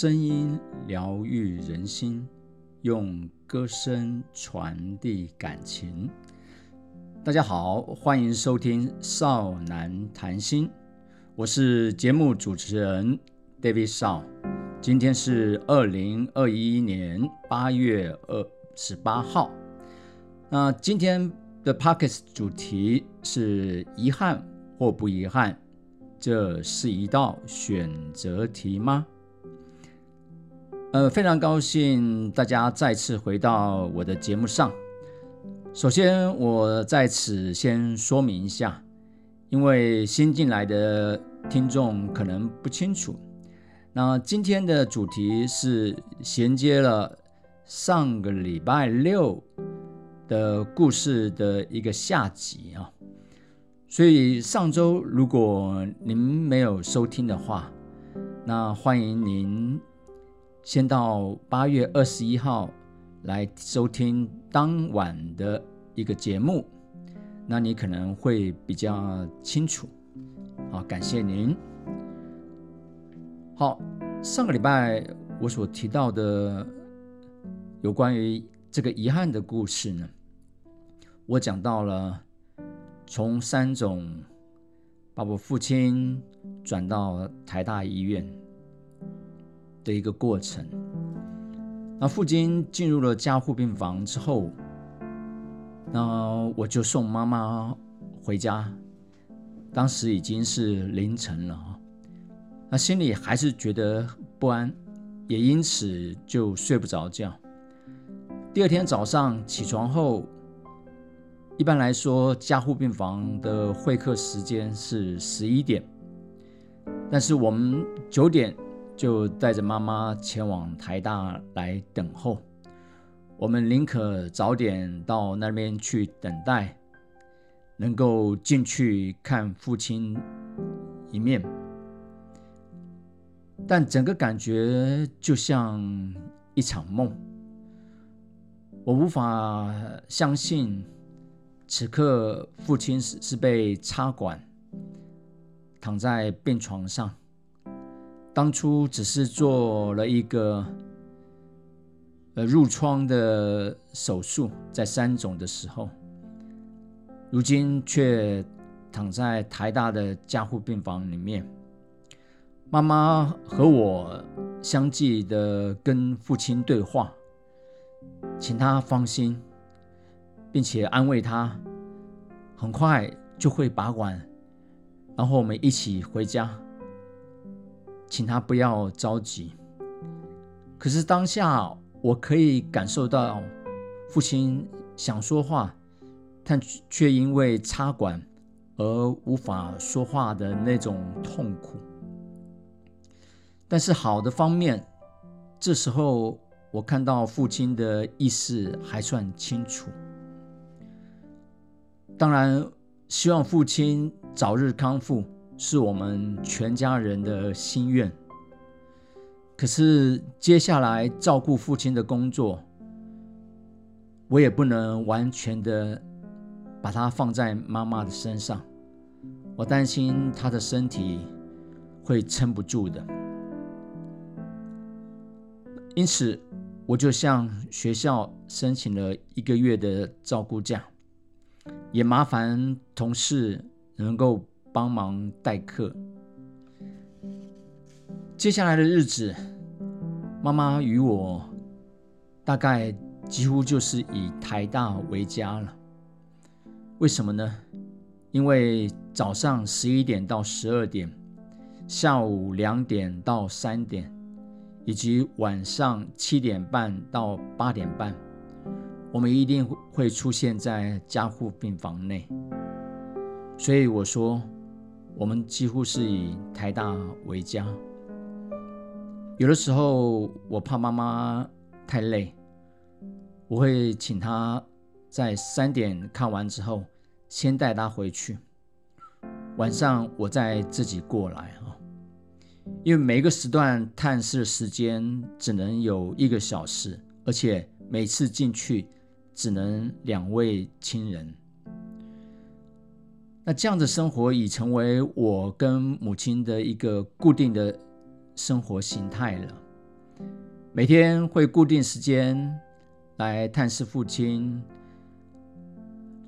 声音疗愈人心，用歌声传递感情。大家好，欢迎收听少男谈心，我是节目主持人 David 少。今天是二零二一年八月二十八号。那今天的 p o c k e t 主题是遗憾或不遗憾，这是一道选择题吗？呃，非常高兴大家再次回到我的节目上。首先，我在此先说明一下，因为新进来的听众可能不清楚。那今天的主题是衔接了上个礼拜六的故事的一个下集啊，所以上周如果您没有收听的话，那欢迎您。先到八月二十一号来收听当晚的一个节目，那你可能会比较清楚。好，感谢您。好，上个礼拜我所提到的有关于这个遗憾的故事呢，我讲到了从三种把我父亲转到台大医院。的一个过程。那父亲进入了加护病房之后，那我就送妈妈回家。当时已经是凌晨了那心里还是觉得不安，也因此就睡不着觉。第二天早上起床后，一般来说加护病房的会客时间是十一点，但是我们九点。就带着妈妈前往台大来等候。我们宁可早点到那边去等待，能够进去看父亲一面。但整个感觉就像一场梦。我无法相信，此刻父亲是是被插管，躺在病床上。当初只是做了一个呃褥疮的手术，在三种的时候，如今却躺在台大的加护病房里面。妈妈和我相继的跟父亲对话，请他放心，并且安慰他，很快就会拔管，然后我们一起回家。请他不要着急。可是当下，我可以感受到父亲想说话，但却因为插管而无法说话的那种痛苦。但是好的方面，这时候我看到父亲的意识还算清楚。当然，希望父亲早日康复。是我们全家人的心愿。可是接下来照顾父亲的工作，我也不能完全的把他放在妈妈的身上。我担心他的身体会撑不住的。因此，我就向学校申请了一个月的照顾假，也麻烦同事能够。帮忙代课。接下来的日子，妈妈与我大概几乎就是以台大为家了。为什么呢？因为早上十一点到十二点，下午两点到三点，以及晚上七点半到八点半，我们一定会出现在加护病房内。所以我说。我们几乎是以台大为家。有的时候，我怕妈妈太累，我会请她在三点看完之后，先带她回去。晚上我再自己过来啊。因为每个时段探视的时间只能有一个小时，而且每次进去只能两位亲人。那这样的生活已成为我跟母亲的一个固定的生活形态了。每天会固定时间来探视父亲，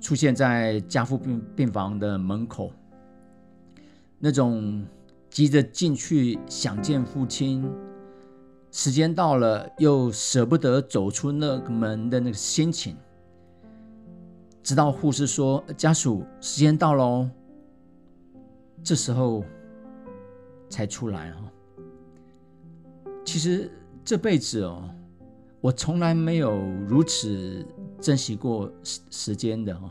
出现在家父病病房的门口，那种急着进去想见父亲，时间到了又舍不得走出那个门的那个心情，直到护士说：“家属，时间到了哦。”这时候才出来哦。其实这辈子哦，我从来没有如此珍惜过时时间的哦。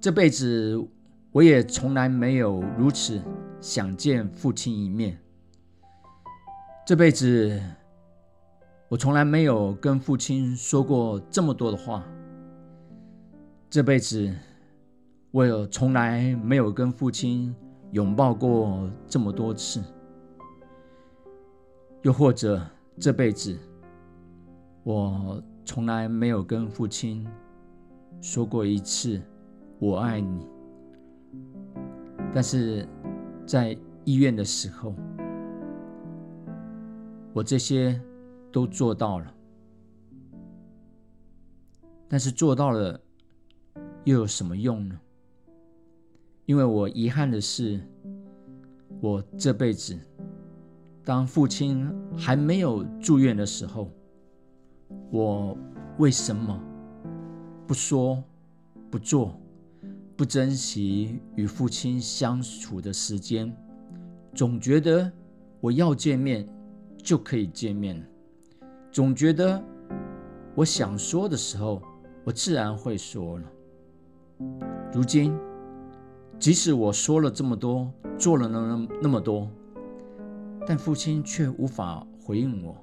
这辈子我也从来没有如此想见父亲一面。这辈子我从来没有跟父亲说过这么多的话。这辈子我有从来没有跟父亲拥抱过这么多次。又或者这辈子，我从来没有跟父亲说过一次“我爱你”，但是在医院的时候，我这些都做到了。但是做到了又有什么用呢？因为我遗憾的是，我这辈子。当父亲还没有住院的时候，我为什么不说、不做、不珍惜与父亲相处的时间？总觉得我要见面就可以见面，总觉得我想说的时候，我自然会说了。如今，即使我说了这么多，做了那那么多。但父亲却无法回应我，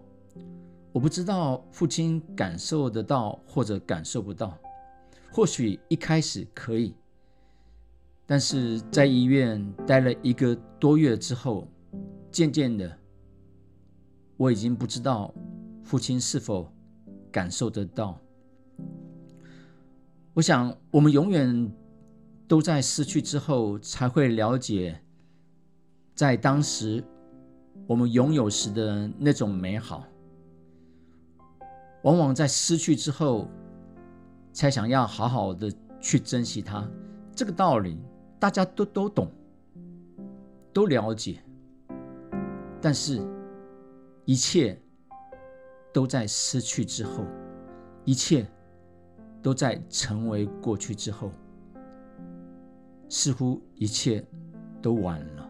我不知道父亲感受得到或者感受不到。或许一开始可以，但是在医院待了一个多月之后，渐渐的，我已经不知道父亲是否感受得到。我想，我们永远都在失去之后才会了解，在当时。我们拥有时的那种美好，往往在失去之后，才想要好好的去珍惜它。这个道理大家都都懂，都了解。但是，一切都在失去之后，一切都在成为过去之后，似乎一切都晚了。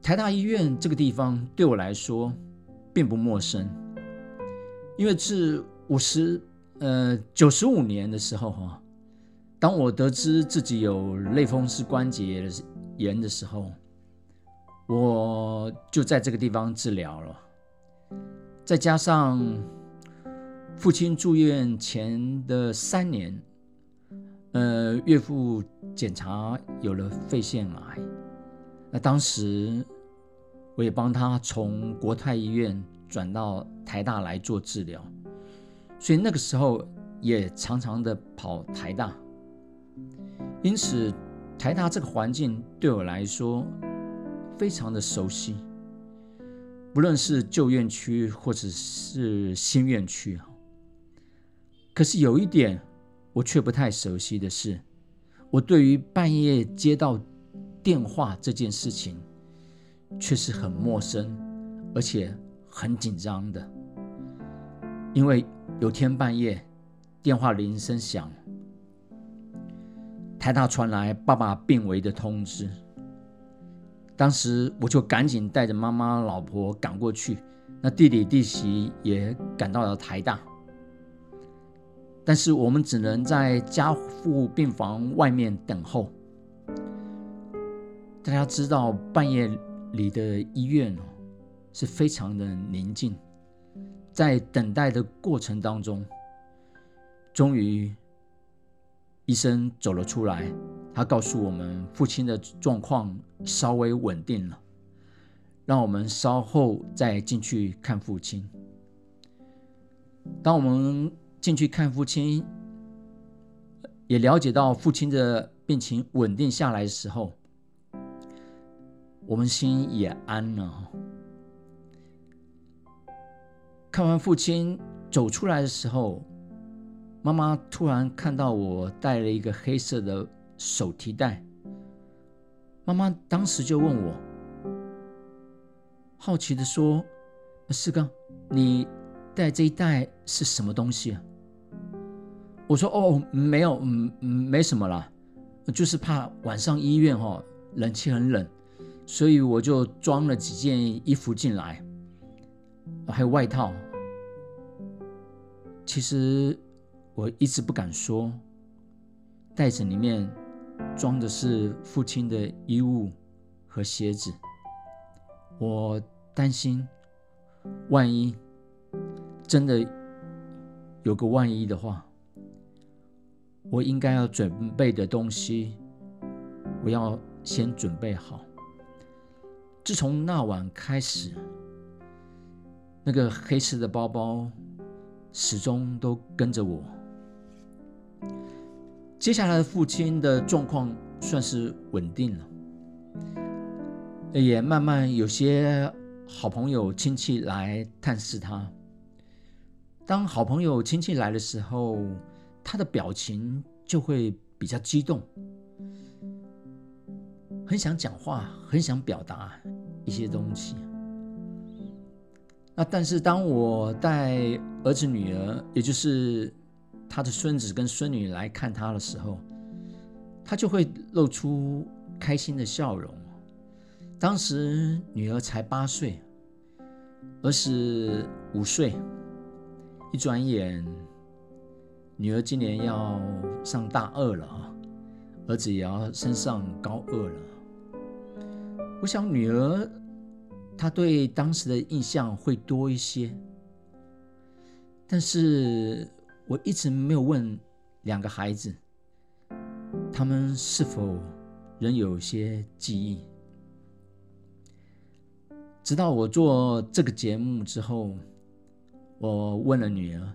台大医院这个地方对我来说并不陌生，因为是五十呃九十五年的时候哈，当我得知自己有类风湿关节炎的时候，我就在这个地方治疗了。再加上父亲住院前的三年，呃，岳父检查有了肺腺癌，那当时。我也帮他从国泰医院转到台大来做治疗，所以那个时候也常常的跑台大，因此台大这个环境对我来说非常的熟悉，不论是旧院区或者是新院区啊。可是有一点我却不太熟悉的是，我对于半夜接到电话这件事情。却是很陌生，而且很紧张的，因为有天半夜电话铃声响，台大传来爸爸病危的通知。当时我就赶紧带着妈妈、老婆赶过去，那弟弟弟媳也赶到了台大，但是我们只能在家父病房外面等候。大家知道半夜。里的医院哦，是非常的宁静。在等待的过程当中，终于医生走了出来，他告诉我们父亲的状况稍微稳定了，让我们稍后再进去看父亲。当我们进去看父亲，也了解到父亲的病情稳定下来的时候。我们心也安了，看完父亲走出来的时候，妈妈突然看到我带了一个黑色的手提袋。妈妈当时就问我，好奇的说：“四哥，你带这一袋是什么东西啊？”我说：“哦，没有，嗯，没什么啦，就是怕晚上医院哈冷气很冷，所以我就装了几件衣服进来，还有外套。其实我一直不敢说，袋子里面。”装的是父亲的衣物和鞋子，我担心，万一真的有个万一的话，我应该要准备的东西，我要先准备好。自从那晚开始，那个黑色的包包始终都跟着我。接下来父亲的状况算是稳定了，也慢慢有些好朋友亲戚来探视他。当好朋友亲戚来的时候，他的表情就会比较激动，很想讲话，很想表达一些东西。那但是当我带儿子女儿，也就是。他的孙子跟孙女来看他的时候，他就会露出开心的笑容。当时女儿才八岁，儿子五岁。一转眼，女儿今年要上大二了啊，儿子也要升上高二了。我想女儿她对当时的印象会多一些，但是。我一直没有问两个孩子，他们是否仍有些记忆。直到我做这个节目之后，我问了女儿，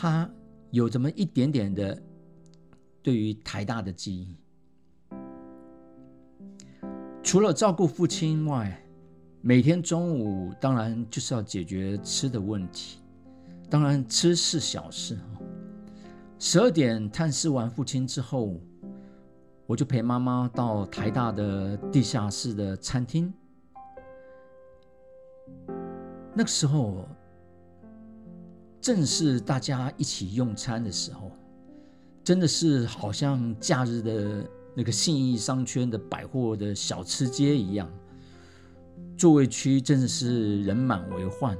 他有这么一点点的对于台大的记忆。除了照顾父亲外，每天中午当然就是要解决吃的问题。当然，吃是小事啊。十二点探视完父亲之后，我就陪妈妈到台大的地下室的餐厅。那个时候，正是大家一起用餐的时候，真的是好像假日的那个信义商圈的百货的小吃街一样，座位区真的是人满为患。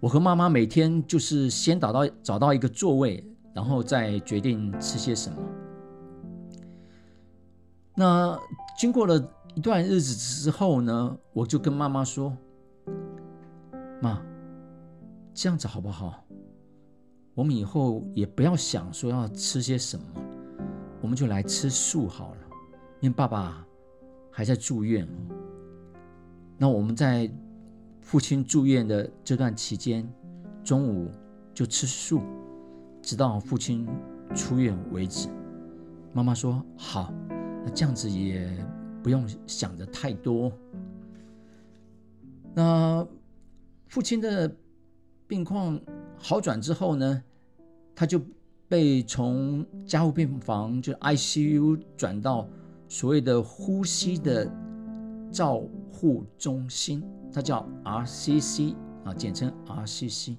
我和妈妈每天就是先找到找到一个座位，然后再决定吃些什么。那经过了一段日子之后呢，我就跟妈妈说：“妈，这样子好不好？我们以后也不要想说要吃些什么，我们就来吃素好了。因为爸爸还在住院，那我们在。”父亲住院的这段期间，中午就吃素，直到父亲出院为止。妈妈说：“好，那这样子也不用想的太多。”那父亲的病况好转之后呢，他就被从加护病房就 ICU 转到所谓的呼吸的照护中心。它叫 RCC 啊，简称 RCC。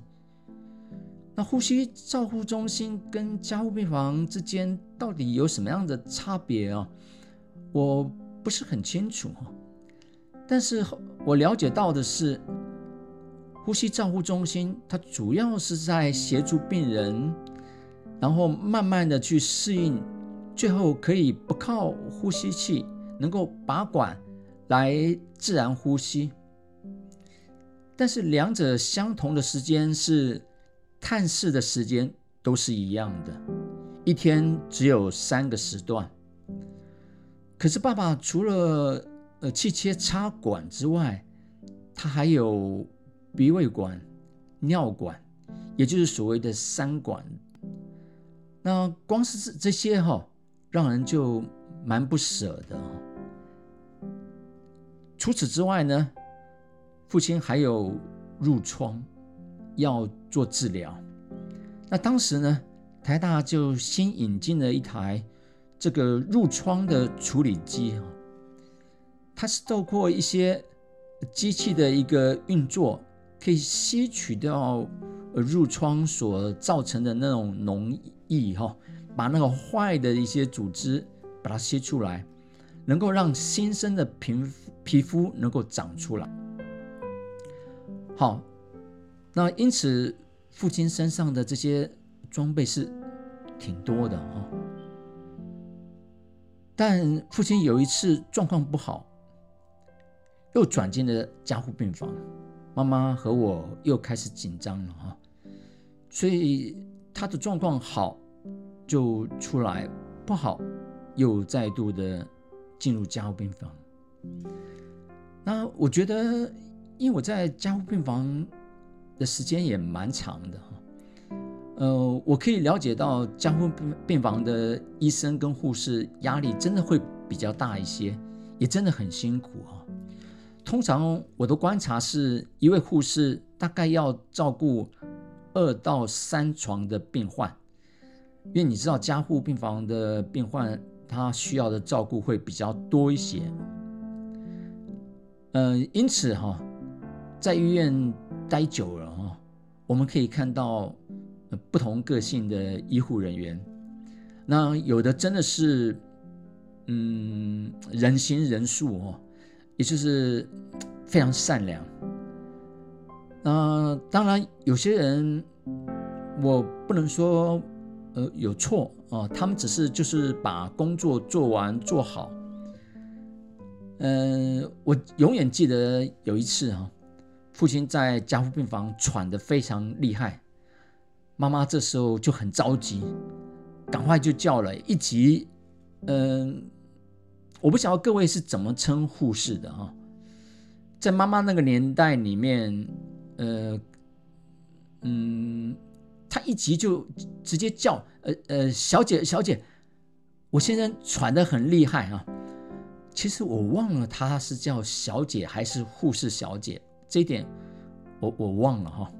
那呼吸照护中心跟加护病房之间到底有什么样的差别啊？我不是很清楚哈。但是我了解到的是，呼吸照护中心它主要是在协助病人，然后慢慢的去适应，最后可以不靠呼吸器，能够拔管来自然呼吸。但是两者相同的时间是探视的时间都是一样的，一天只有三个时段。可是爸爸除了呃气切插管之外，他还有鼻胃管、尿管，也就是所谓的三管。那光是这些哈，让人就蛮不舍的。除此之外呢？父亲还有褥疮要做治疗。那当时呢，台大就新引进了一台这个褥疮的处理机，它是透过一些机器的一个运作，可以吸取掉褥疮所造成的那种脓液哈，把那个坏的一些组织把它吸出来，能够让新生的皮皮肤能够长出来。好，那因此。父亲身上的这些装备是挺多的哈，但父亲有一次状况不好，又转进了加护病房，妈妈和我又开始紧张了哈，所以他的状况好就出来，不好又再度的进入加护病房。那我觉得，因为我在加护病房。的时间也蛮长的哈，呃，我可以了解到加护病房的医生跟护士压力真的会比较大一些，也真的很辛苦哈。通常我的观察是一位护士大概要照顾二到三床的病患，因为你知道加护病房的病患他需要的照顾会比较多一些，嗯，因此哈，在医院。待久了哈，我们可以看到不同个性的医护人员。那有的真的是，嗯，人心人术哦，也就是非常善良。那当然，有些人我不能说呃有错啊，他们只是就是把工作做完做好。嗯，我永远记得有一次啊。父亲在加护病房喘得非常厉害，妈妈这时候就很着急，赶快就叫了一级，嗯，我不晓得各位是怎么称护士的哈，在妈妈那个年代里面，呃，嗯，他一急就直接叫，呃呃，小姐小姐，我现在喘得很厉害啊，其实我忘了他是叫小姐还是护士小姐。这一点我我忘了哈。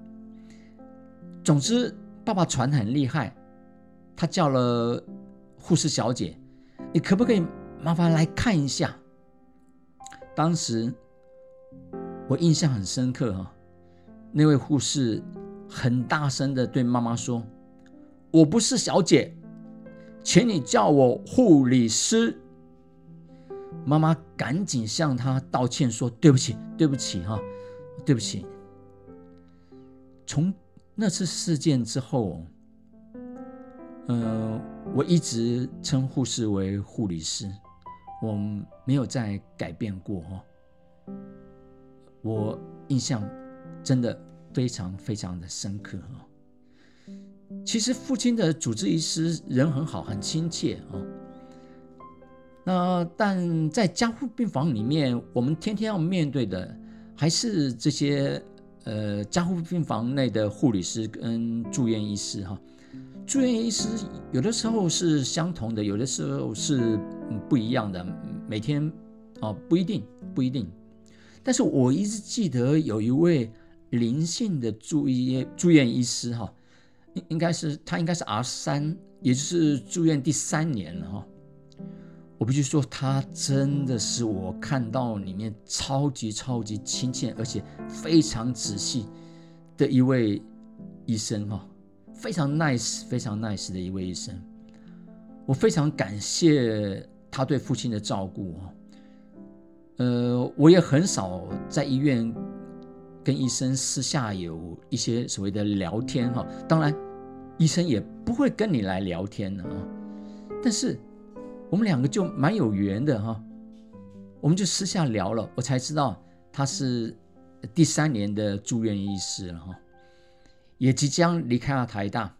总之，爸爸喘很厉害，他叫了护士小姐，你可不可以麻烦来看一下？当时我印象很深刻哈，那位护士很大声的对妈妈说：“我不是小姐，请你叫我护理师。”妈妈赶紧向他道歉说：“对不起，对不起哈。”对不起，从那次事件之后，呃，我一直称护士为护理师，我没有再改变过哈。我印象真的非常非常的深刻哈。其实父亲的主治医师人很好，很亲切啊。那但在加护病房里面，我们天天要面对的。还是这些呃加护病房内的护理师跟住院医师哈，住院医师有的时候是相同的，有的时候是不一样的，每天哦不一定不一定。但是我一直记得有一位灵性的住医住院医师哈，应应该是他应该是 R 三，也就是住院第三年了哈。我必须说，他真的是我看到里面超级超级亲切，而且非常仔细的一位医生哈，非常 nice、非常 nice 的一位医生。我非常感谢他对父亲的照顾哦。呃，我也很少在医院跟医生私下有一些所谓的聊天哈。当然，医生也不会跟你来聊天的啊。但是。我们两个就蛮有缘的哈，我们就私下聊了，我才知道他是第三年的住院医师了哈，也即将离开了台大。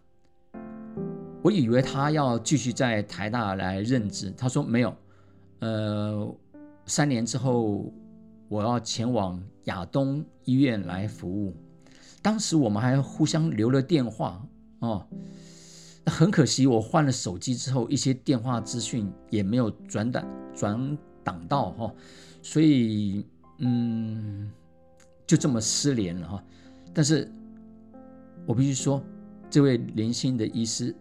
我以为他要继续在台大来任职，他说没有，呃，三年之后我要前往亚东医院来服务。当时我们还互相留了电话哦。很可惜，我换了手机之后，一些电话资讯也没有转档转档到哈，所以嗯，就这么失联了哈。但是我必须说，这位年轻的医师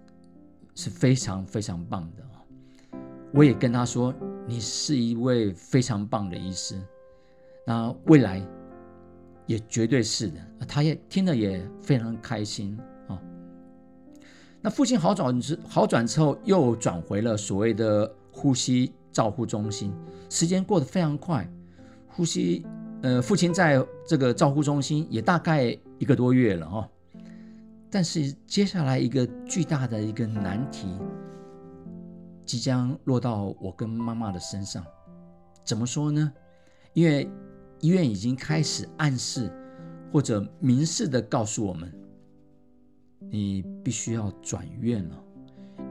是非常非常棒的啊！我也跟他说，你是一位非常棒的医师，那未来也绝对是的。他也听了也非常开心啊。那父亲好转之好转之后，又转回了所谓的呼吸照护中心，时间过得非常快，呼吸。呃，父亲在这个照护中心也大概一个多月了哈，但是接下来一个巨大的一个难题即将落到我跟妈妈的身上。怎么说呢？因为医院已经开始暗示或者明示的告诉我们，你必须要转院了。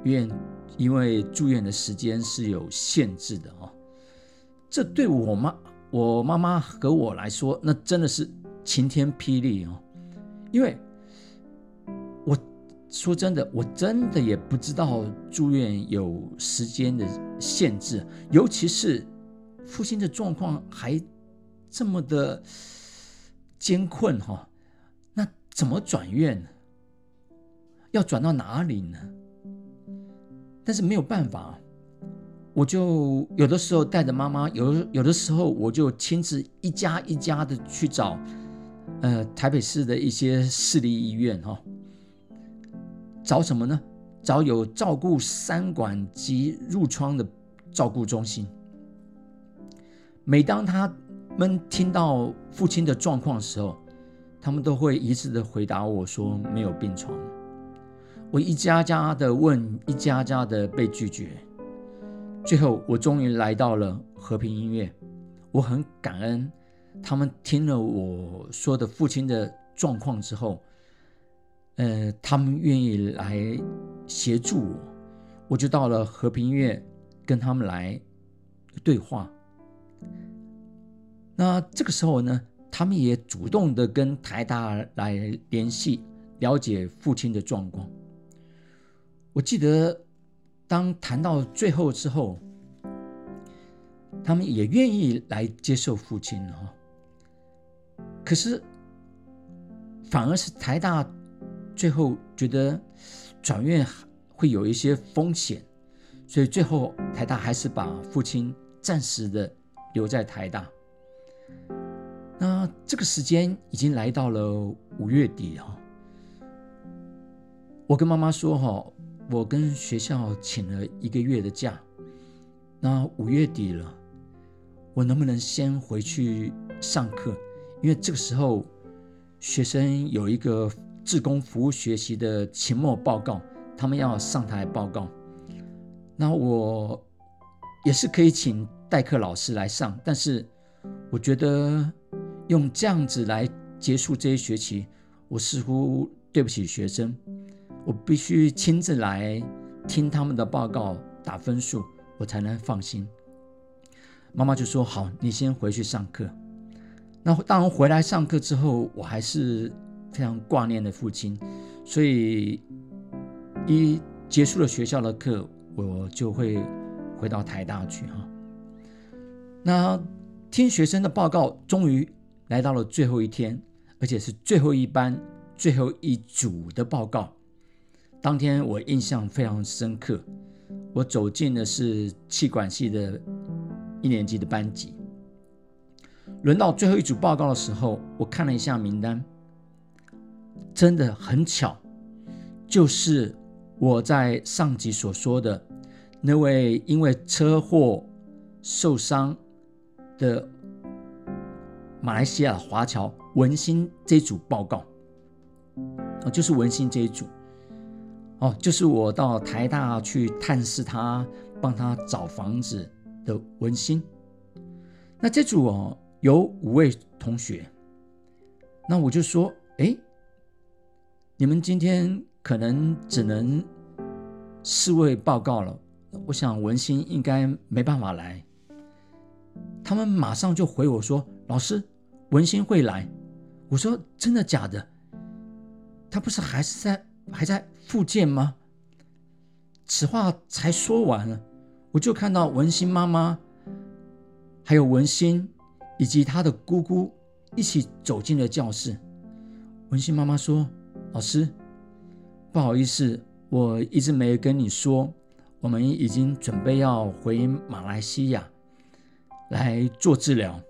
院因为住院的时间是有限制的哈，这对我妈。我妈妈和我来说，那真的是晴天霹雳哦！因为说真的，我真的也不知道住院有时间的限制，尤其是父亲的状况还这么的艰困哈，那怎么转院呢？要转到哪里呢？但是没有办法。我就有的时候带着妈妈，有有的时候我就亲自一家一家的去找，呃，台北市的一些市立医院哈，找什么呢？找有照顾三管及褥疮的照顾中心。每当他们听到父亲的状况的时候，他们都会一致的回答我说没有病床。我一家家的问，一家家的被拒绝。最后，我终于来到了和平医院。我很感恩，他们听了我说的父亲的状况之后，呃，他们愿意来协助我。我就到了和平医院，跟他们来对话。那这个时候呢，他们也主动的跟台大来联系，了解父亲的状况。我记得。当谈到最后之后，他们也愿意来接受父亲哦。可是，反而是台大最后觉得转院会有一些风险，所以最后台大还是把父亲暂时的留在台大。那这个时间已经来到了五月底哈，我跟妈妈说哈。我跟学校请了一个月的假，那五月底了，我能不能先回去上课？因为这个时候学生有一个志工服务学习的期末报告，他们要上台报告。那我也是可以请代课老师来上，但是我觉得用这样子来结束这一学期，我似乎对不起学生。我必须亲自来听他们的报告，打分数，我才能放心。妈妈就说：“好，你先回去上课。”那当然回来上课之后，我还是非常挂念的父亲，所以一结束了学校的课，我就会回到台大去哈。那听学生的报告，终于来到了最后一天，而且是最后一班最后一组的报告。当天我印象非常深刻，我走进的是气管系的一年级的班级。轮到最后一组报告的时候，我看了一下名单，真的很巧，就是我在上集所说的那位因为车祸受伤的马来西亚华侨文心这组报告，哦，就是文心这一组。哦，就是我到台大去探视他，帮他找房子的文心。那这组哦有五位同学，那我就说，哎，你们今天可能只能四位报告了。我想文心应该没办法来。他们马上就回我说，老师，文心会来。我说真的假的？他不是还是在？还在复健吗？此话才说完了，我就看到文心妈妈，还有文心以及她的姑姑一起走进了教室。文心妈妈说：“老师，不好意思，我一直没跟你说，我们已经准备要回马来西亚来做治疗，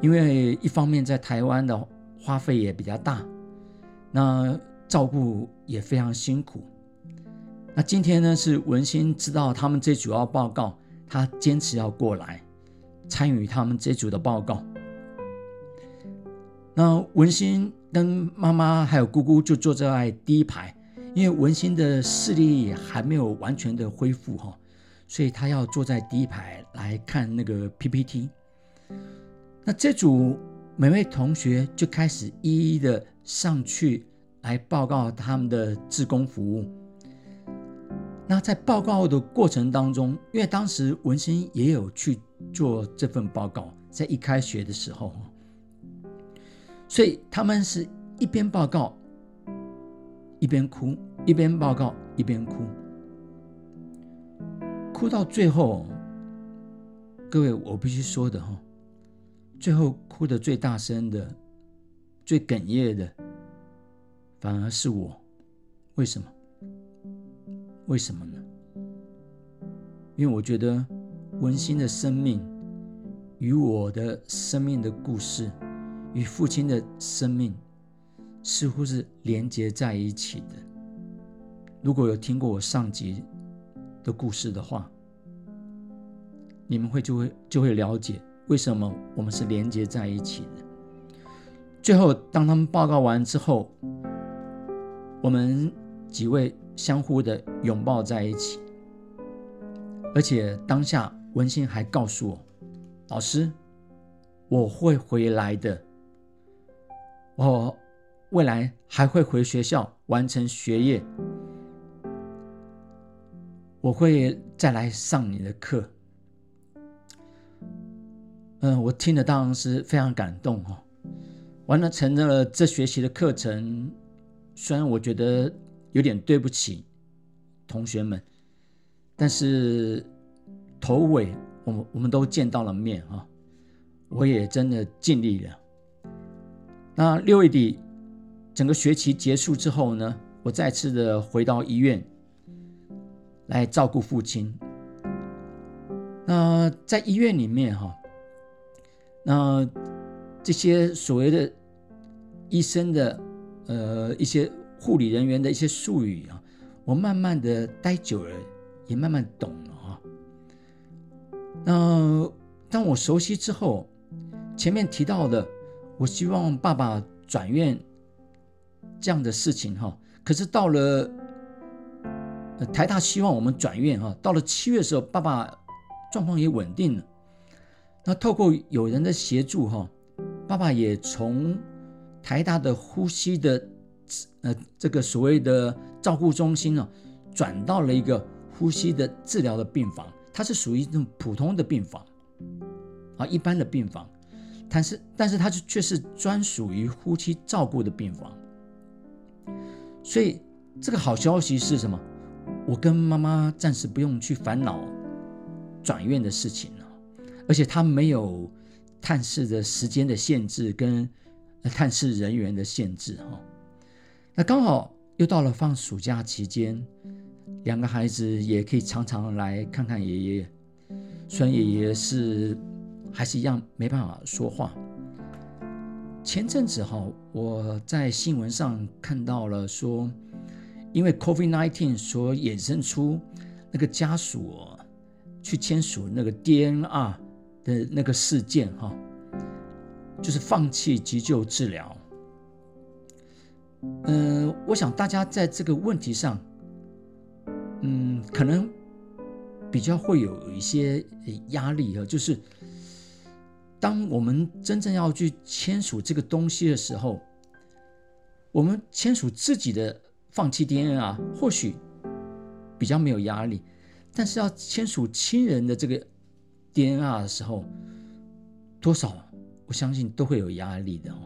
因为一方面在台湾的花费也比较大，那照顾也非常辛苦。那今天呢，是文心知道他们这组要报告，他坚持要过来参与他们这组的报告。那文心。”跟妈妈还有姑姑就坐在第一排，因为文心的视力还没有完全的恢复哈，所以他要坐在第一排来看那个 PPT。那这组每位同学就开始一一的上去来报告他们的志工服务。那在报告的过程当中，因为当时文心也有去做这份报告，在一开学的时候。所以他们是一边报告一边哭，一边报告一边哭，哭到最后，各位我必须说的哈，最后哭的最大声的、最哽咽的，反而是我。为什么？为什么呢？因为我觉得文心的生命与我的生命的故事。与父亲的生命似乎是连接在一起的。如果有听过我上集的故事的话，你们会就会就会了解为什么我们是连接在一起的。最后，当他们报告完之后，我们几位相互的拥抱在一起，而且当下文心还告诉我：“老师，我会回来的。”我未来还会回学校完成学业，我会再来上你的课。嗯，我听了当然是非常感动哦。完了，成了这学期的课程，虽然我觉得有点对不起同学们，但是头尾我们我们都见到了面啊，我也真的尽力了。那六月底，整个学期结束之后呢，我再次的回到医院来照顾父亲。那在医院里面哈，那这些所谓的医生的呃一些护理人员的一些术语啊，我慢慢的待久了，也慢慢懂了哈。那当我熟悉之后，前面提到的。我希望爸爸转院这样的事情哈，可是到了台大希望我们转院哈，到了七月的时候，爸爸状况也稳定了。那透过有人的协助哈，爸爸也从台大的呼吸的呃这个所谓的照顾中心呢，转到了一个呼吸的治疗的病房，它是属于那种普通的病房啊，一般的病房。但是，但是它却却是专属于夫妻照顾的病房，所以这个好消息是什么？我跟妈妈暂时不用去烦恼转院的事情了，而且他没有探视的时间的限制跟探视人员的限制哈。那刚好又到了放暑假期间，两个孩子也可以常常来看看爷爷，虽然爷爷是。还是一样没办法说话。前阵子哈，我在新闻上看到了说，因为 COVID-19 所衍生出那个家属去签署那个 DNR 的那个事件哈，就是放弃急救治疗。嗯，我想大家在这个问题上，嗯，可能比较会有一些压力啊，就是。当我们真正要去签署这个东西的时候，我们签署自己的放弃 DNA 啊，或许比较没有压力，但是要签署亲人的这个 DNA 的时候，多少我相信都会有压力的哦。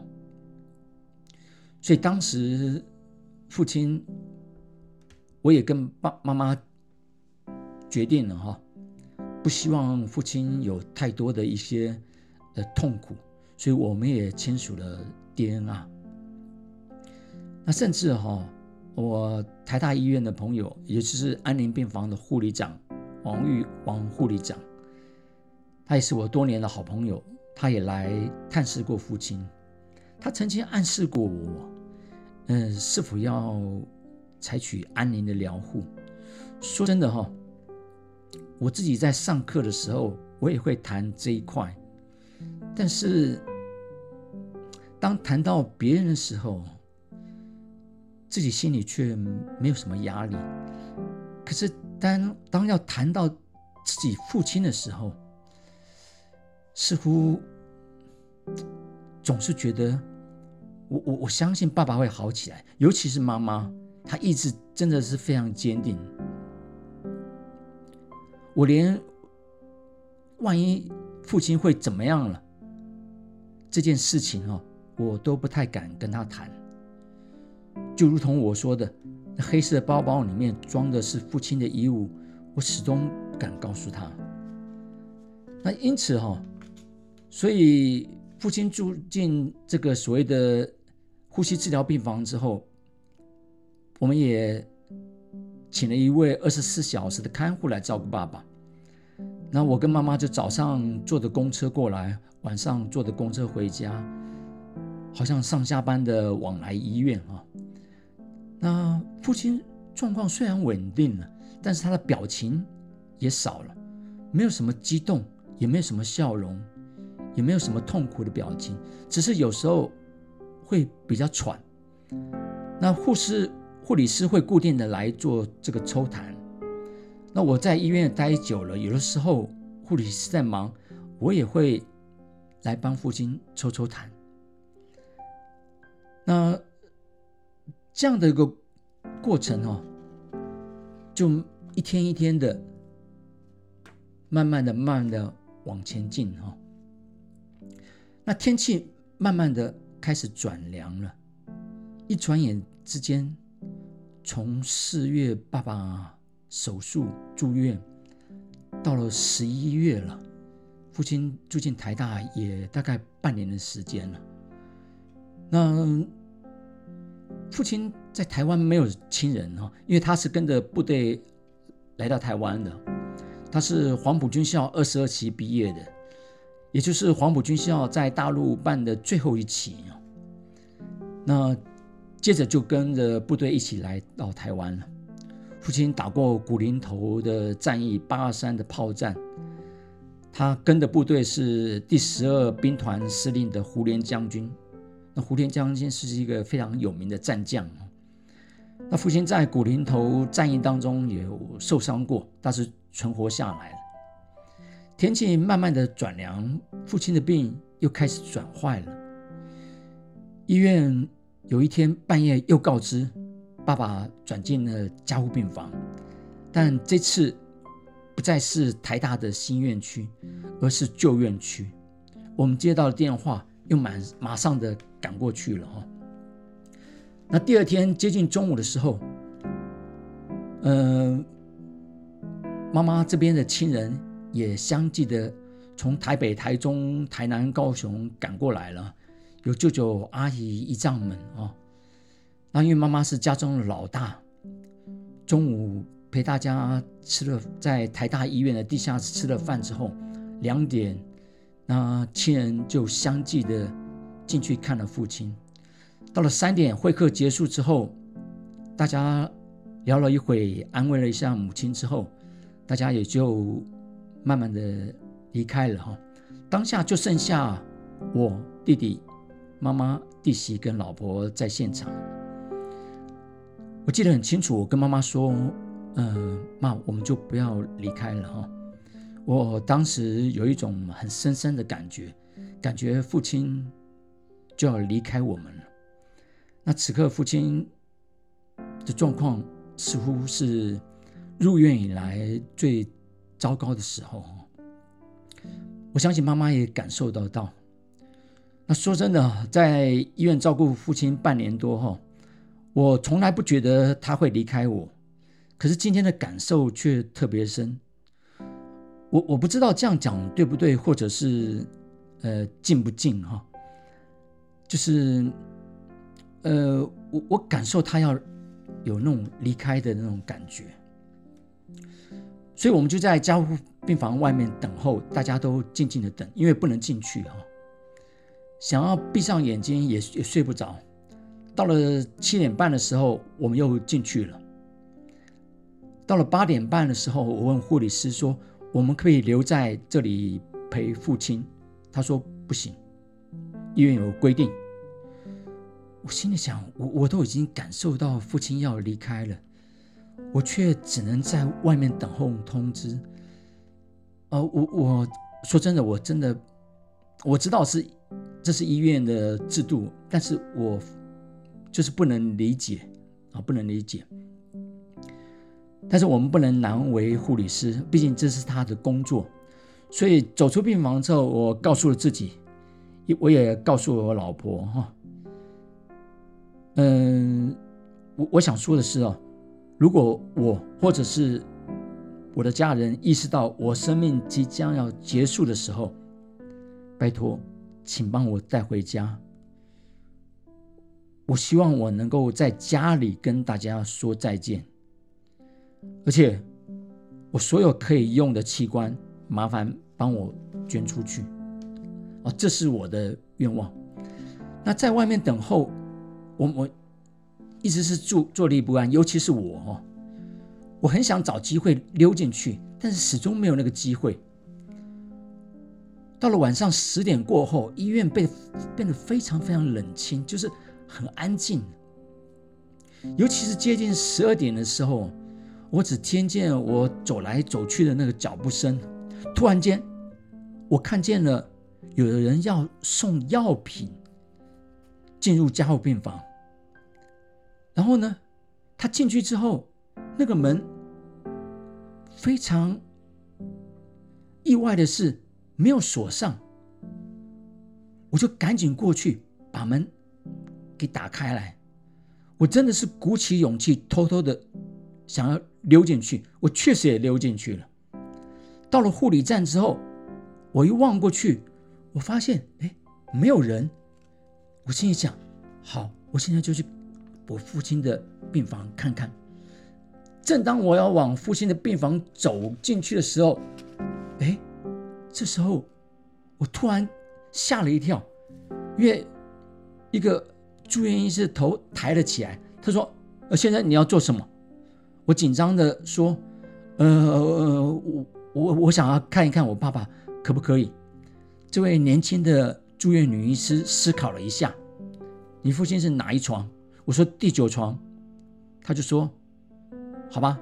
所以当时父亲，我也跟爸妈妈决定了哈，不希望父亲有太多的一些。的痛苦，所以我们也签署了 DNA。那甚至哈，我台大医院的朋友，也就是安宁病房的护理长王玉王护理长，他也是我多年的好朋友，他也来探视过父亲。他曾经暗示过我，嗯，是否要采取安宁的疗护。说真的哈，我自己在上课的时候，我也会谈这一块，但是当谈到别人的时候，自己心里却没有什么压力。可是当当要谈到自己父亲的时候，似乎总是觉得。我我我相信爸爸会好起来，尤其是妈妈，她意志真的是非常坚定。我连万一父亲会怎么样了这件事情哦，我都不太敢跟他谈。就如同我说的，那黑色包包里面装的是父亲的衣物，我始终不敢告诉他。那因此哈，所以父亲住进这个所谓的。呼吸治疗病房之后，我们也请了一位二十四小时的看护来照顾爸爸。那我跟妈妈就早上坐着公车过来，晚上坐着公车回家，好像上下班的往来医院啊。那父亲状况虽然稳定了，但是他的表情也少了，没有什么激动，也没有什么笑容，也没有什么痛苦的表情，只是有时候。会比较喘，那护士、护理师会固定的来做这个抽痰。那我在医院待久了，有的时候护理师在忙，我也会来帮父亲抽抽痰。那这样的一个过程哦，就一天一天的，慢慢的、慢慢的往前进哈。那天气慢慢的。开始转凉了，一转眼之间，从四月爸爸手术住院，到了十一月了，父亲住进台大也大概半年的时间了。那父亲在台湾没有亲人哈，因为他是跟着部队来到台湾的，他是黄埔军校二十二期毕业的。也就是黄埔军校在大陆办的最后一期啊，那接着就跟着部队一起来到台湾了。父亲打过古林头的战役，八二三的炮战，他跟的部队是第十二兵团司令的胡琏将军。那胡琏将军是一个非常有名的战将。那父亲在古林头战役当中也有受伤过，但是存活下来了。天气慢慢的转凉，父亲的病又开始转坏了。医院有一天半夜又告知，爸爸转进了加护病房，但这次不再是台大的新院区，而是旧院区。我们接到电话，又马马上的赶过去了哈。那第二天接近中午的时候，嗯，妈妈这边的亲人。也相继的从台北、台中、台南、高雄赶过来了，有舅舅、阿姨、姨丈们啊。那因为妈妈是家中的老大，中午陪大家吃了在台大医院的地下室吃了饭之后，两点，那亲人就相继的进去看了父亲。到了三点，会客结束之后，大家聊了一会，安慰了一下母亲之后，大家也就。慢慢的离开了哈，当下就剩下我弟弟、妈妈、弟媳跟老婆在现场。我记得很清楚，我跟妈妈说：“嗯，妈，我们就不要离开了哈。”我当时有一种很深深的感觉，感觉父亲就要离开我们了。那此刻父亲的状况似乎是入院以来最……糟糕的时候，我相信妈妈也感受得到。那说真的，在医院照顾父亲半年多哈，我从来不觉得他会离开我，可是今天的感受却特别深。我我不知道这样讲对不对，或者是呃近不近哈？就是呃，我我感受他要有那种离开的那种感觉，所以我们就在加护病房外面等候，大家都静静的等，因为不能进去啊。想要闭上眼睛也也睡不着。到了七点半的时候，我们又进去了。到了八点半的时候，我问护理师说：“我们可以留在这里陪父亲？”他说：“不行，医院有规定。”我心里想：我我都已经感受到父亲要离开了，我却只能在外面等候通知。呃，我我说真的，我真的我知道是这是医院的制度，但是我。就是不能理解啊，不能理解。但是我们不能难为护理师，毕竟这是他的工作。所以走出病房之后，我告诉了自己，我也告诉了我老婆哈。嗯，我我想说的是哦，如果我或者是我的家人意识到我生命即将要结束的时候，拜托，请帮我带回家。我希望我能够在家里跟大家说再见，而且我所有可以用的器官，麻烦帮我捐出去。哦，这是我的愿望。那在外面等候，我我一直是坐坐立不安，尤其是我哦，我很想找机会溜进去，但是始终没有那个机会。到了晚上十点过后，医院被变得非常非常冷清，就是。很安静，尤其是接近十二点的时候，我只听见我走来走去的那个脚步声。突然间，我看见了有人要送药品进入加护病房。然后呢，他进去之后，那个门非常意外的是没有锁上，我就赶紧过去把门。给打开来，我真的是鼓起勇气，偷偷的想要溜进去。我确实也溜进去了。到了护理站之后，我一望过去，我发现哎，没有人。我心里想，好，我现在就去我父亲的病房看看。正当我要往父亲的病房走进去的时候，哎，这时候我突然吓了一跳，因为一个。住院医师头抬了起来，他说：“呃，现在你要做什么？”我紧张的说：“呃，我我我想要看一看我爸爸，可不可以？”这位年轻的住院女医师思考了一下：“你父亲是哪一床？”我说：“第九床。”他就说：“好吧。”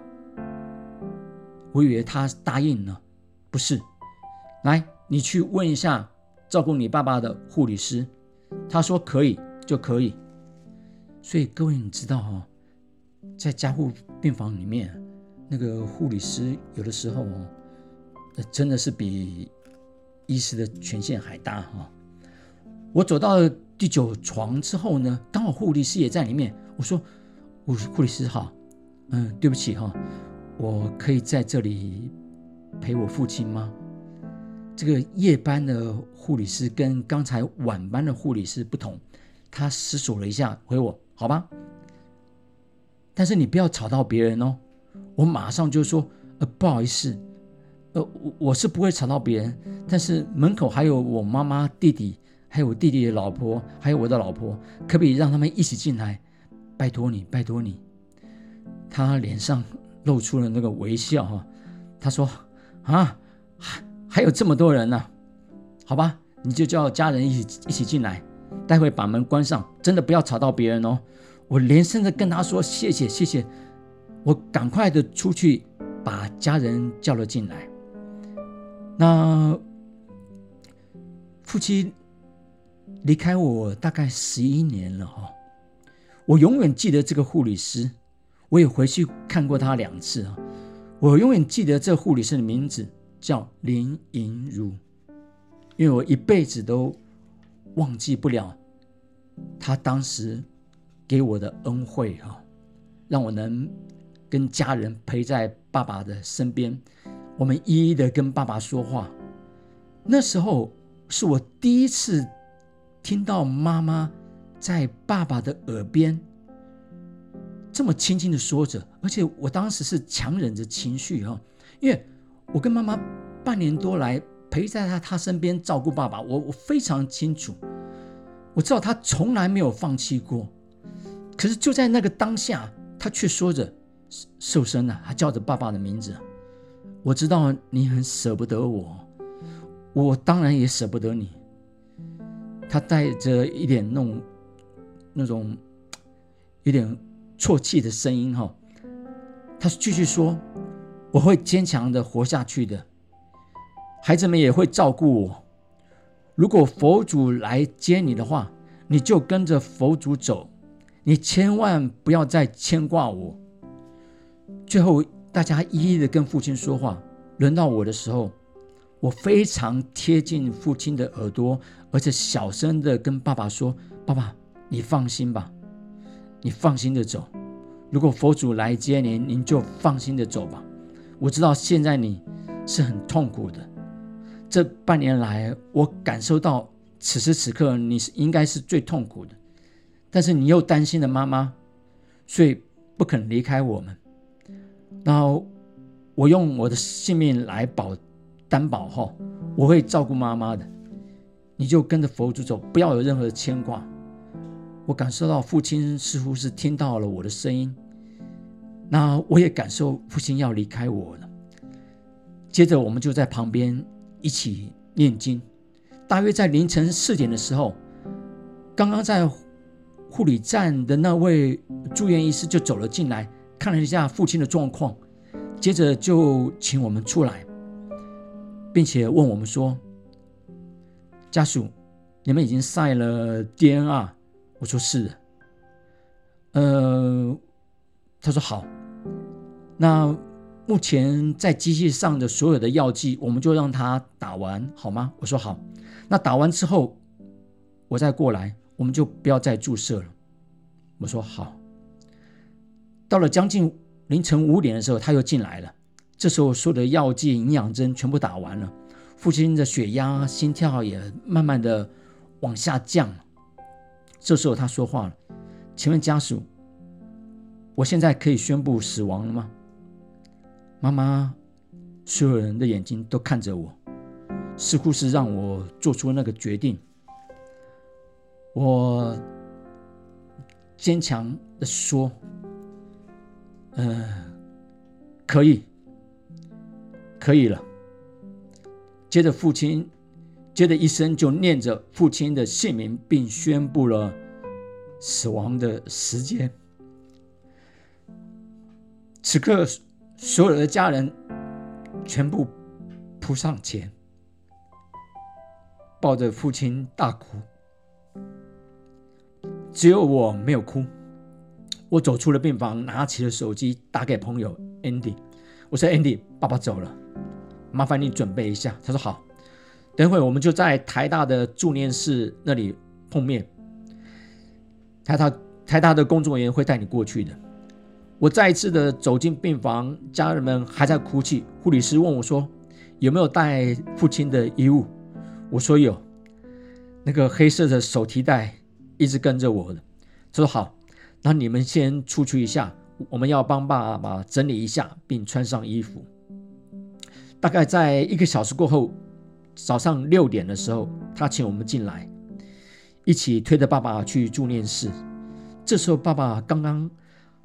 我以为他答应了，不是。来，你去问一下照顾你爸爸的护理师，他说可以。就可以，所以各位你知道哈，在加护病房里面，那个护理师有的时候哦，真的是比医师的权限还大哈。我走到第九床之后呢，刚好护理师也在里面。我说：“护护理师好，嗯，对不起哈，我可以在这里陪我父亲吗？”这个夜班的护理师跟刚才晚班的护理师不同。他思索了一下，回我：“好吧，但是你不要吵到别人哦。”我马上就说：“呃，不好意思，呃，我我是不会吵到别人，但是门口还有我妈妈、弟弟，还有我弟弟的老婆，还有我的老婆，可不可以让他们一起进来？拜托你，拜托你。”他脸上露出了那个微笑哈，他说：“啊，还还有这么多人呢，好吧，你就叫家人一起一起进来。”待会把门关上，真的不要吵到别人哦。我连声的跟他说谢谢谢谢，我赶快的出去把家人叫了进来。那父亲离开我大概十一年了哈，我永远记得这个护理师，我也回去看过他两次啊。我永远记得这护理师的名字叫林莹如，因为我一辈子都。忘记不了他当时给我的恩惠哈，让我能跟家人陪在爸爸的身边，我们一一的跟爸爸说话。那时候是我第一次听到妈妈在爸爸的耳边这么轻轻的说着，而且我当时是强忍着情绪哈，因为我跟妈妈半年多来陪在他他身边照顾爸爸，我我非常清楚，我知道他从来没有放弃过。可是就在那个当下，他却说着瘦身了，他叫着爸爸的名字。我知道你很舍不得我，我当然也舍不得你。他带着一点那种、那种有点啜泣的声音，哈，他继续说：“我会坚强的活下去的，孩子们也会照顾我。如果佛祖来接你的话，你就跟着佛祖走，你千万不要再牵挂我。”最后，大家一一的跟父亲说话，轮到我的时候。我非常贴近父亲的耳朵，而且小声的跟爸爸说：“爸爸，你放心吧，你放心的走。如果佛祖来接您，您就放心的走吧。我知道现在你是很痛苦的，这半年来我感受到此时此刻你是应该是最痛苦的，但是你又担心了妈妈，所以不肯离开我们。然后我用我的性命来保。”担保哈，我会照顾妈妈的，你就跟着佛祖走，不要有任何的牵挂。我感受到父亲似乎是听到了我的声音，那我也感受父亲要离开我了。接着我们就在旁边一起念经。大约在凌晨四点的时候，刚刚在护理站的那位住院医师就走了进来，看了一下父亲的状况，接着就请我们出来。并且问我们说：“家属，你们已经晒了 DNA？” 我说：“是。”呃，他说：“好，那目前在机器上的所有的药剂，我们就让他打完，好吗？”我说：“好。”那打完之后，我再过来，我们就不要再注射了。我说：“好。”到了将近凌晨五点的时候，他又进来了。这时候，所有的药剂、营养针全部打完了，父亲的血压、心跳也慢慢的往下降。这时候，他说话了：“请问家属，我现在可以宣布死亡了吗？”妈妈，所有人的眼睛都看着我，似乎是让我做出那个决定。我坚强的说：“嗯，可以。”可以了。接着，父亲，接着医生就念着父亲的姓名，并宣布了死亡的时间。此刻，所有的家人全部扑上前，抱着父亲大哭。只有我没有哭。我走出了病房，拿起了手机，打给朋友 Andy。我说：“Andy，爸爸走了。”麻烦你准备一下。他说好，等会我们就在台大的助念室那里碰面。台大台大的工作人员会带你过去的。我再一次的走进病房，家人们还在哭泣。护理师问我说：“有没有带父亲的衣物？”我说有，那个黑色的手提袋一直跟着我的。他说好，那你们先出去一下，我们要帮爸爸整理一下，并穿上衣服。大概在一个小时过后，早上六点的时候，他请我们进来，一起推着爸爸去助念室。这时候，爸爸刚刚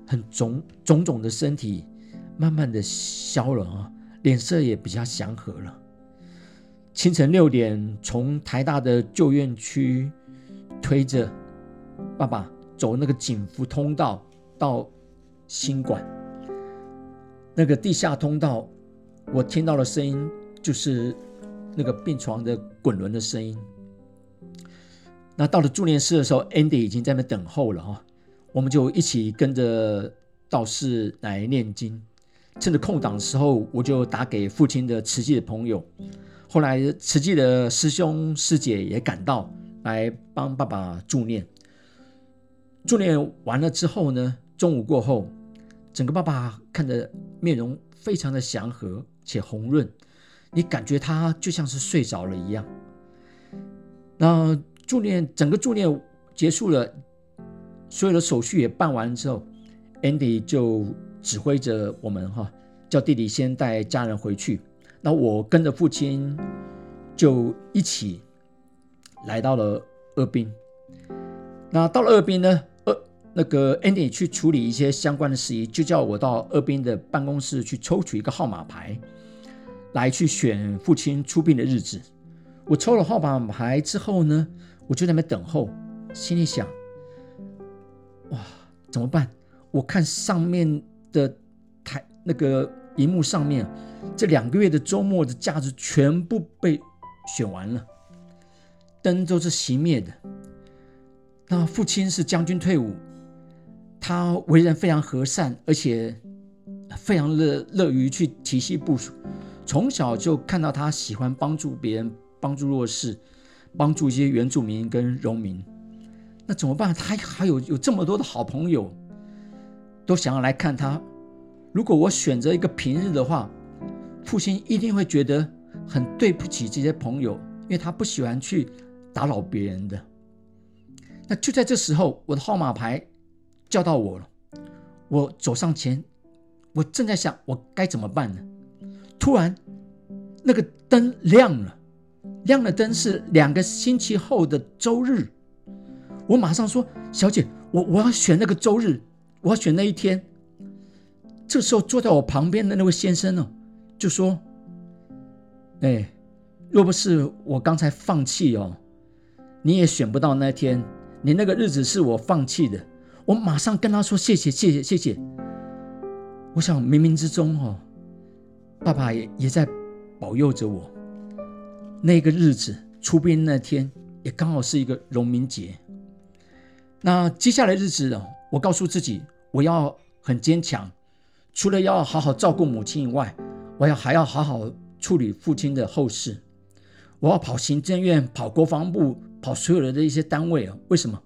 很肿肿肿的身体慢慢的消了啊，脸色也比较祥和了。清晨六点，从台大的旧院区推着爸爸走那个警服通道到新馆，那个地下通道。我听到的声音就是那个病床的滚轮的声音。那到了助念室的时候，Andy 已经在那等候了哈，我们就一起跟着道士来念经。趁着空档的时候，我就打给父亲的慈济的朋友。后来慈济的师兄师姐也赶到来帮爸爸助念。助念完了之后呢，中午过后，整个爸爸看着面容非常的祥和。且红润，你感觉他就像是睡着了一样。那助念整个助念结束了，所有的手续也办完之后，Andy 就指挥着我们哈，叫弟弟先带家人回去。那我跟着父亲就一起来到了二滨。那到了二滨呢，二那个 Andy 去处理一些相关的事宜，就叫我到二滨的办公室去抽取一个号码牌，来去选父亲出殡的日子。我抽了号码牌之后呢，我就在那边等候，心里想：哇，怎么办？我看上面的台那个荧幕上面。这两个月的周末的假日全部被选完了，灯都是熄灭的。那父亲是将军退伍，他为人非常和善，而且非常乐乐于去体系部署。从小就看到他喜欢帮助别人，帮助弱势，帮助一些原住民跟农民。那怎么办？他还有有这么多的好朋友，都想要来看他。如果我选择一个平日的话，父亲一定会觉得很对不起这些朋友，因为他不喜欢去打扰别人的。那就在这时候，我的号码牌叫到我了。我走上前，我正在想我该怎么办呢？突然，那个灯亮了，亮的灯是两个星期后的周日。我马上说：“小姐，我我要选那个周日，我要选那一天。”这时候坐在我旁边的那位先生呢？就说：“哎，若不是我刚才放弃哦，你也选不到那天。你那个日子是我放弃的。我马上跟他说谢谢，谢谢，谢谢。我想冥冥之中哦，爸爸也也在保佑着我。那个日子出殡那天也刚好是一个农民节。那接下来日子哦，我告诉自己，我要很坚强，除了要好好照顾母亲以外。”我要还要好好处理父亲的后事，我要跑行政院、跑国防部、跑所有的的一些单位啊！为什么？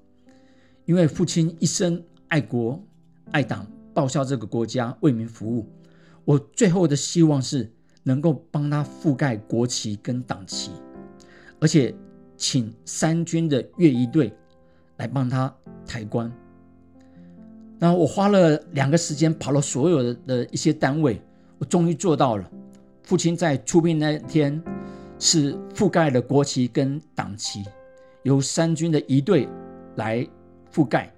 因为父亲一生爱国、爱党、报效这个国家、为民服务。我最后的希望是能够帮他覆盖国旗跟党旗，而且请三军的乐仪队来帮他抬棺。那我花了两个时间跑了所有的的一些单位。我终于做到了。父亲在出殡那天是覆盖了国旗跟党旗，由三军的仪队来覆盖，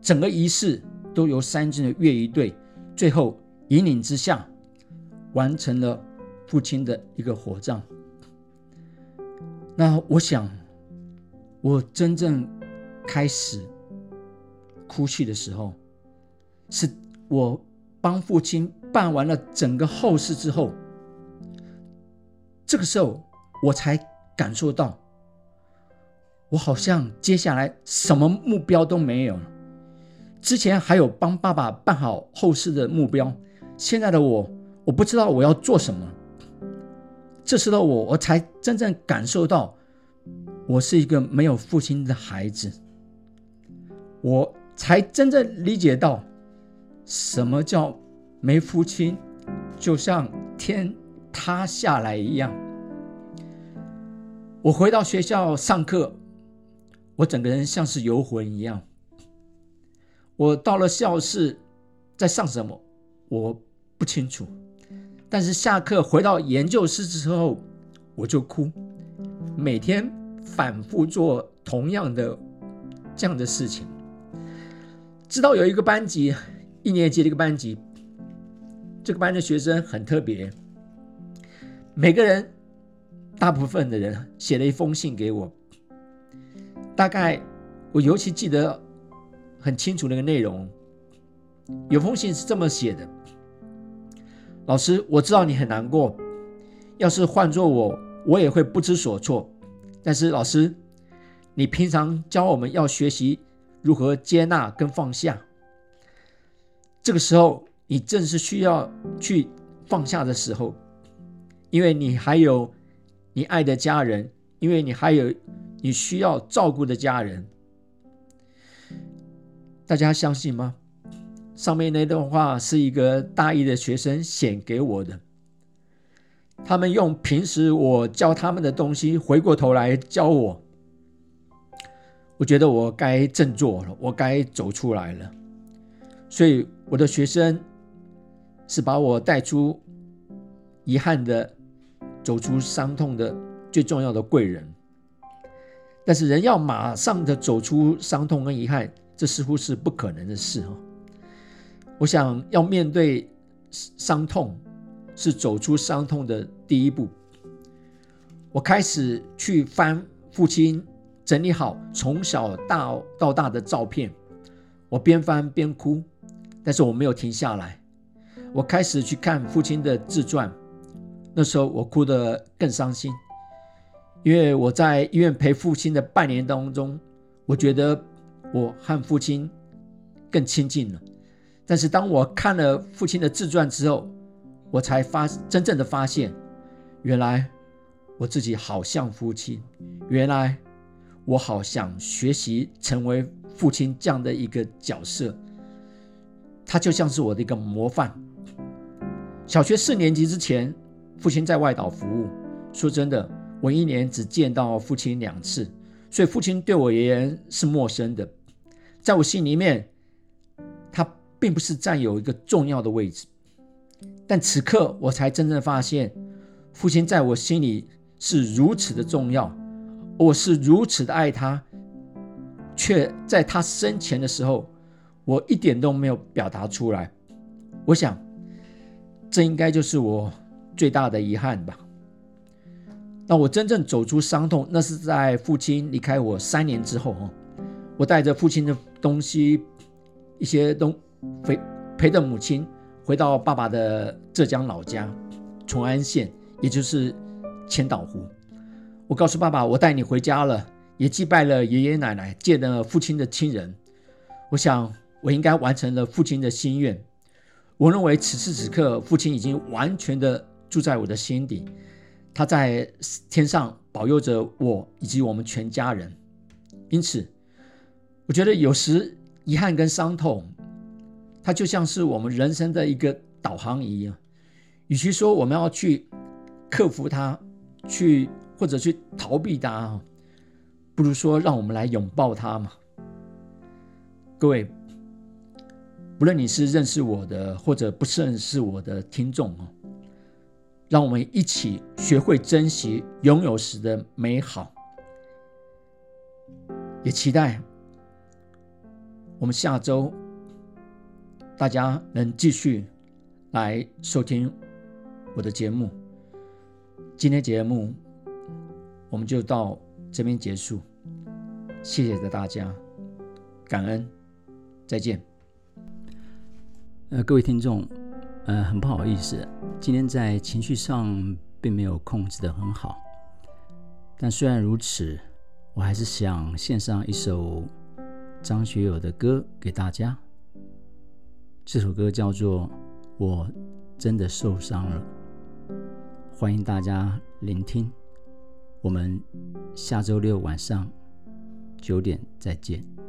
整个仪式都由三军的乐仪队最后引领之下完成了父亲的一个火葬。那我想，我真正开始哭泣的时候，是我帮父亲。办完了整个后事之后，这个时候我才感受到，我好像接下来什么目标都没有了。之前还有帮爸爸办好后事的目标，现在的我，我不知道我要做什么。这时的我，我才真正感受到，我是一个没有父亲的孩子，我才真正理解到什么叫。没父亲，就像天塌下来一样。我回到学校上课，我整个人像是游魂一样。我到了教室，在上什么，我不清楚。但是下课回到研究室之后，我就哭。每天反复做同样的这样的事情，直到有一个班级，一年级的一个班级。这个班的学生很特别，每个人，大部分的人写了一封信给我。大概我尤其记得很清楚那个内容，有封信是这么写的：“老师，我知道你很难过，要是换做我，我也会不知所措。但是老师，你平常教我们要学习如何接纳跟放下，这个时候。”你正是需要去放下的时候，因为你还有你爱的家人，因为你还有你需要照顾的家人。大家相信吗？上面那段话是一个大一的学生写给我的，他们用平时我教他们的东西回过头来教我。我觉得我该振作了，我该走出来了。所以我的学生是把我带出遗憾的、走出伤痛的最重要的贵人。但是人要马上的走出伤痛跟遗憾，这似乎是不可能的事哦。我想要面对伤痛，是走出伤痛的第一步。我开始去翻父亲整理好从小大到大的照片，我边翻边哭，但是我没有停下来。我开始去看父亲的自传，那时候我哭得更伤心，因为我在医院陪父亲的半年当中，我觉得我和父亲更亲近了。但是当我看了父亲的自传之后，我才发真正的发现，原来。我自己好像父亲，原来我好想学习成为父亲这样的一个角色，他就像是我的一个模范。小学四年级之前，父亲在外岛服务。说真的，我一年只见到父亲两次，所以父亲对我而言是陌生的。在我心里面，他并不是占有一个重要的位置。但此刻，我才真正发现，父亲在我心里。是如此的重要，我是如此的爱他，却在他生前的时候，我一点都没有表达出来。我想，这应该就是我最大的遗憾吧。那我真正走出伤痛，那是在父亲离开我三年之后我带着父亲的东西，一些东陪陪着母亲回到爸爸的浙江老家崇安县，也就是。千岛湖，我告诉爸爸，我带你回家了，也祭拜了爷爷奶奶，见了父亲的亲人。我想，我应该完成了父亲的心愿。我认为此时此刻，父亲已经完全的住在我的心底，他在天上保佑着我以及我们全家人。因此，我觉得有时遗憾跟伤痛，它就像是我们人生的一个导航仪啊。与其说我们要去克服它，去或者去逃避它，不如说让我们来拥抱它嘛。各位，不论你是认识我的或者不认识我的听众啊，让我们一起学会珍惜拥有时的美好，也期待我们下周大家能继续来收听我的节目。今天节目我们就到这边结束，谢谢大家，感恩，再见。呃，各位听众，呃，很不好意思，今天在情绪上并没有控制的很好，但虽然如此，我还是想献上一首张学友的歌给大家。这首歌叫做《我真的受伤了》。欢迎大家聆听，我们下周六晚上九点再见。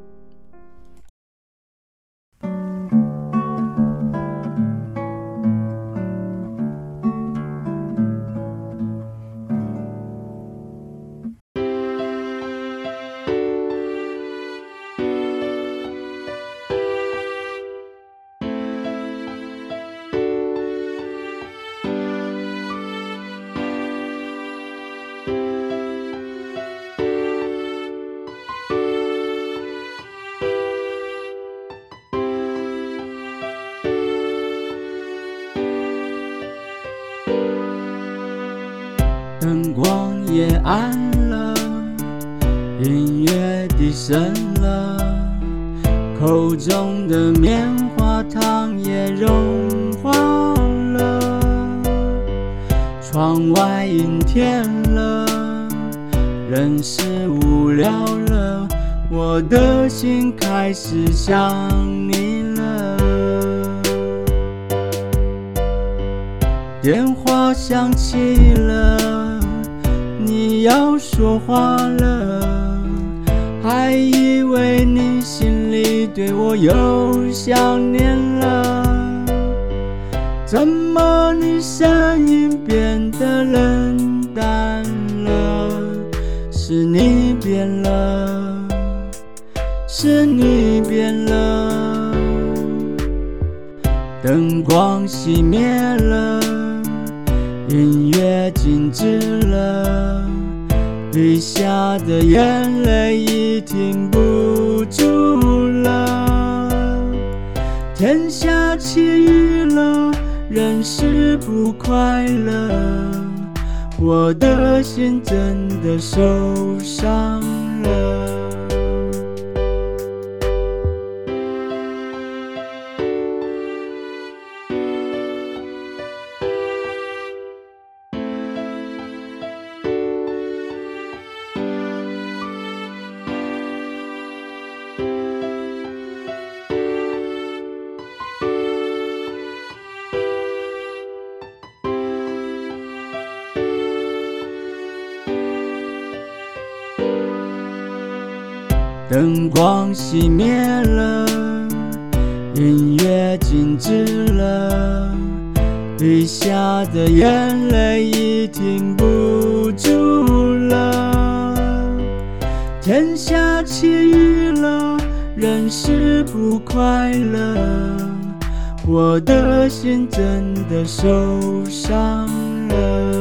灯光熄灭了，音乐静止了，雨下的眼泪已停不住了。天下起雨了，人是不快乐，我的心真的受伤了。熄灭了，音乐静止了，雨下的眼泪已停不住了。天下起雨了，人是不快乐，我的心真的受伤了。